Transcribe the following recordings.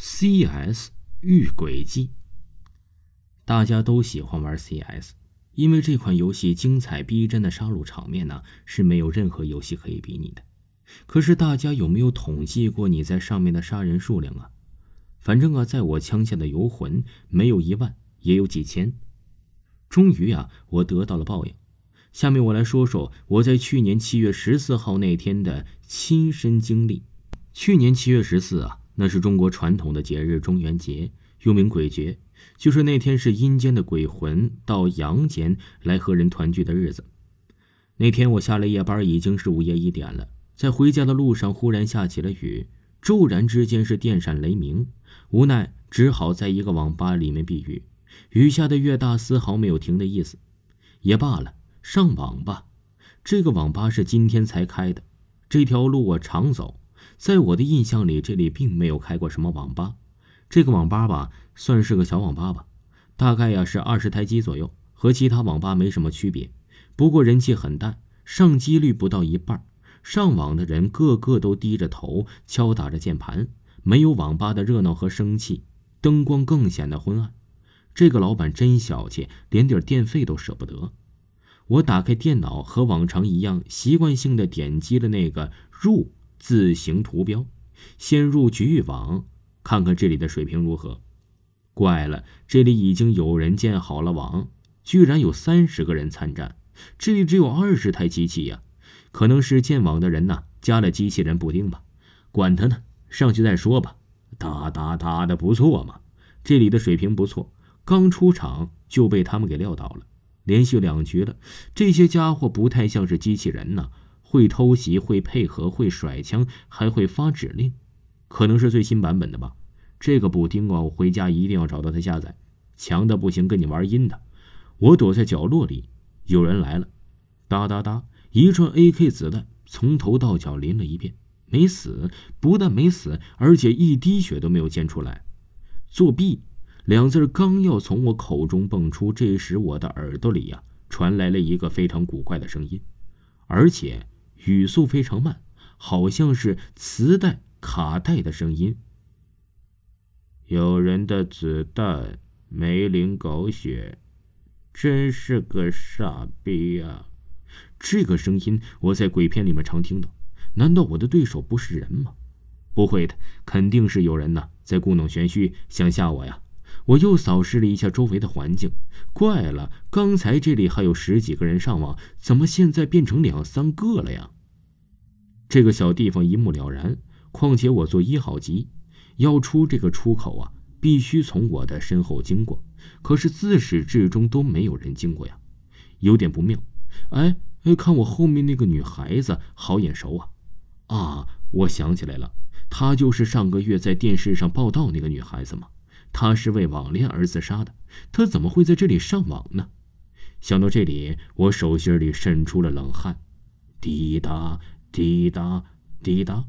CS 遇鬼记。大家都喜欢玩 CS，因为这款游戏精彩逼真的杀戮场面呢是没有任何游戏可以比拟的。可是大家有没有统计过你在上面的杀人数量啊？反正啊，在我枪下的游魂没有一万，也有几千。终于啊，我得到了报应。下面我来说说我在去年七月十四号那天的亲身经历。去年七月十四啊。那是中国传统的节日中元节，又名鬼节，就是那天是阴间的鬼魂到阳间来和人团聚的日子。那天我下了夜班，已经是午夜一点了，在回家的路上忽然下起了雨，骤然之间是电闪雷鸣，无奈只好在一个网吧里面避雨。雨下的越大，丝毫没有停的意思。也罢了，上网吧。这个网吧是今天才开的，这条路我常走。在我的印象里，这里并没有开过什么网吧。这个网吧吧，算是个小网吧吧，大概呀是二十台机左右，和其他网吧没什么区别。不过人气很淡，上机率不到一半。上网的人个个都低着头，敲打着键盘，没有网吧的热闹和生气。灯光更显得昏暗。这个老板真小气，连点电费都舍不得。我打开电脑，和往常一样，习惯性的点击了那个入。自行图标，先入局域网，看看这里的水平如何。怪了，这里已经有人建好了网，居然有三十个人参战。这里只有二十台机器呀，可能是建网的人呢加了机器人补丁吧。管他呢，上去再说吧。打打打的不错嘛，这里的水平不错。刚出场就被他们给撂倒了，连续两局了。这些家伙不太像是机器人呢。会偷袭，会配合，会甩枪，还会发指令，可能是最新版本的吧。这个补丁啊，我回家一定要找到它下载。强的不行，跟你玩阴的。我躲在角落里，有人来了，哒哒哒，一串 AK 子弹从头到脚淋了一遍，没死，不但没死，而且一滴血都没有溅出来。作弊两字刚要从我口中蹦出，这时我的耳朵里呀传来了一个非常古怪的声音，而且。语速非常慢，好像是磁带、卡带的声音。有人的子弹没淋狗血，真是个傻逼呀！这个声音我在鬼片里面常听到。难道我的对手不是人吗？不会的，肯定是有人呢，在故弄玄虚，想吓我呀！我又扫视了一下周围的环境，怪了，刚才这里还有十几个人上网，怎么现在变成两三个了呀？这个小地方一目了然，况且我做一号机，要出这个出口啊，必须从我的身后经过。可是自始至终都没有人经过呀，有点不妙。哎哎，看我后面那个女孩子，好眼熟啊！啊，我想起来了，她就是上个月在电视上报道那个女孩子吗？他是为网恋而自杀的，他怎么会在这里上网呢？想到这里，我手心里渗出了冷汗。滴答。滴答滴答，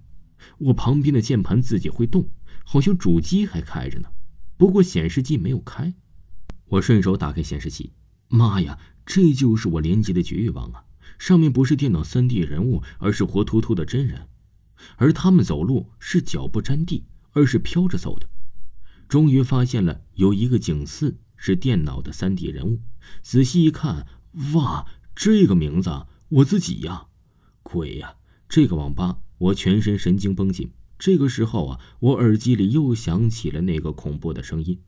我旁边的键盘自己会动，好像主机还开着呢，不过显示器没有开。我顺手打开显示器，妈呀，这就是我连接的绝育网啊！上面不是电脑三 D 人物，而是活脱脱的真人，而他们走路是脚不沾地，而是飘着走的。终于发现了有一个景四是电脑的三 D 人物，仔细一看，哇，这个名字我自己呀，鬼呀！这个网吧，我全身神经绷紧。这个时候啊，我耳机里又响起了那个恐怖的声音：“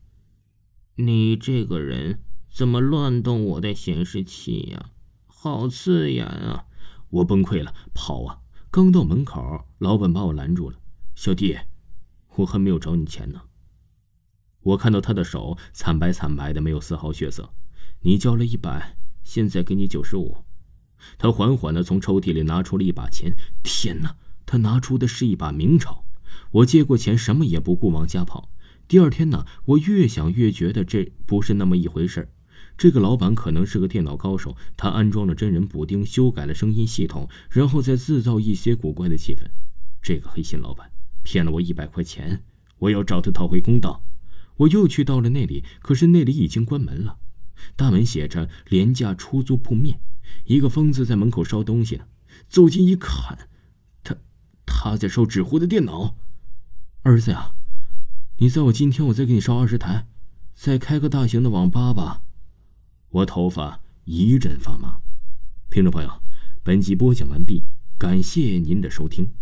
你这个人怎么乱动我的显示器呀？好刺眼啊！”我崩溃了，跑啊！刚到门口，老板把我拦住了：“小弟，我还没有找你钱呢。”我看到他的手惨白惨白的，没有丝毫血色。你交了一百，现在给你九十五。他缓缓地从抽屉里拿出了一把钱。天哪！他拿出的是一把明朝。我接过钱，什么也不顾，往家跑。第二天呢，我越想越觉得这不是那么一回事这个老板可能是个电脑高手，他安装了真人补丁，修改了声音系统，然后再制造一些古怪的气氛。这个黑心老板骗了我一百块钱，我要找他讨回公道。我又去到了那里，可是那里已经关门了，大门写着“廉价出租铺面”。一个疯子在门口烧东西呢，走近一看，他他在烧纸糊的电脑。儿子呀，你在我今天，我再给你烧二十台，再开个大型的网吧吧。我头发一阵发麻。听众朋友，本集播讲完毕，感谢您的收听。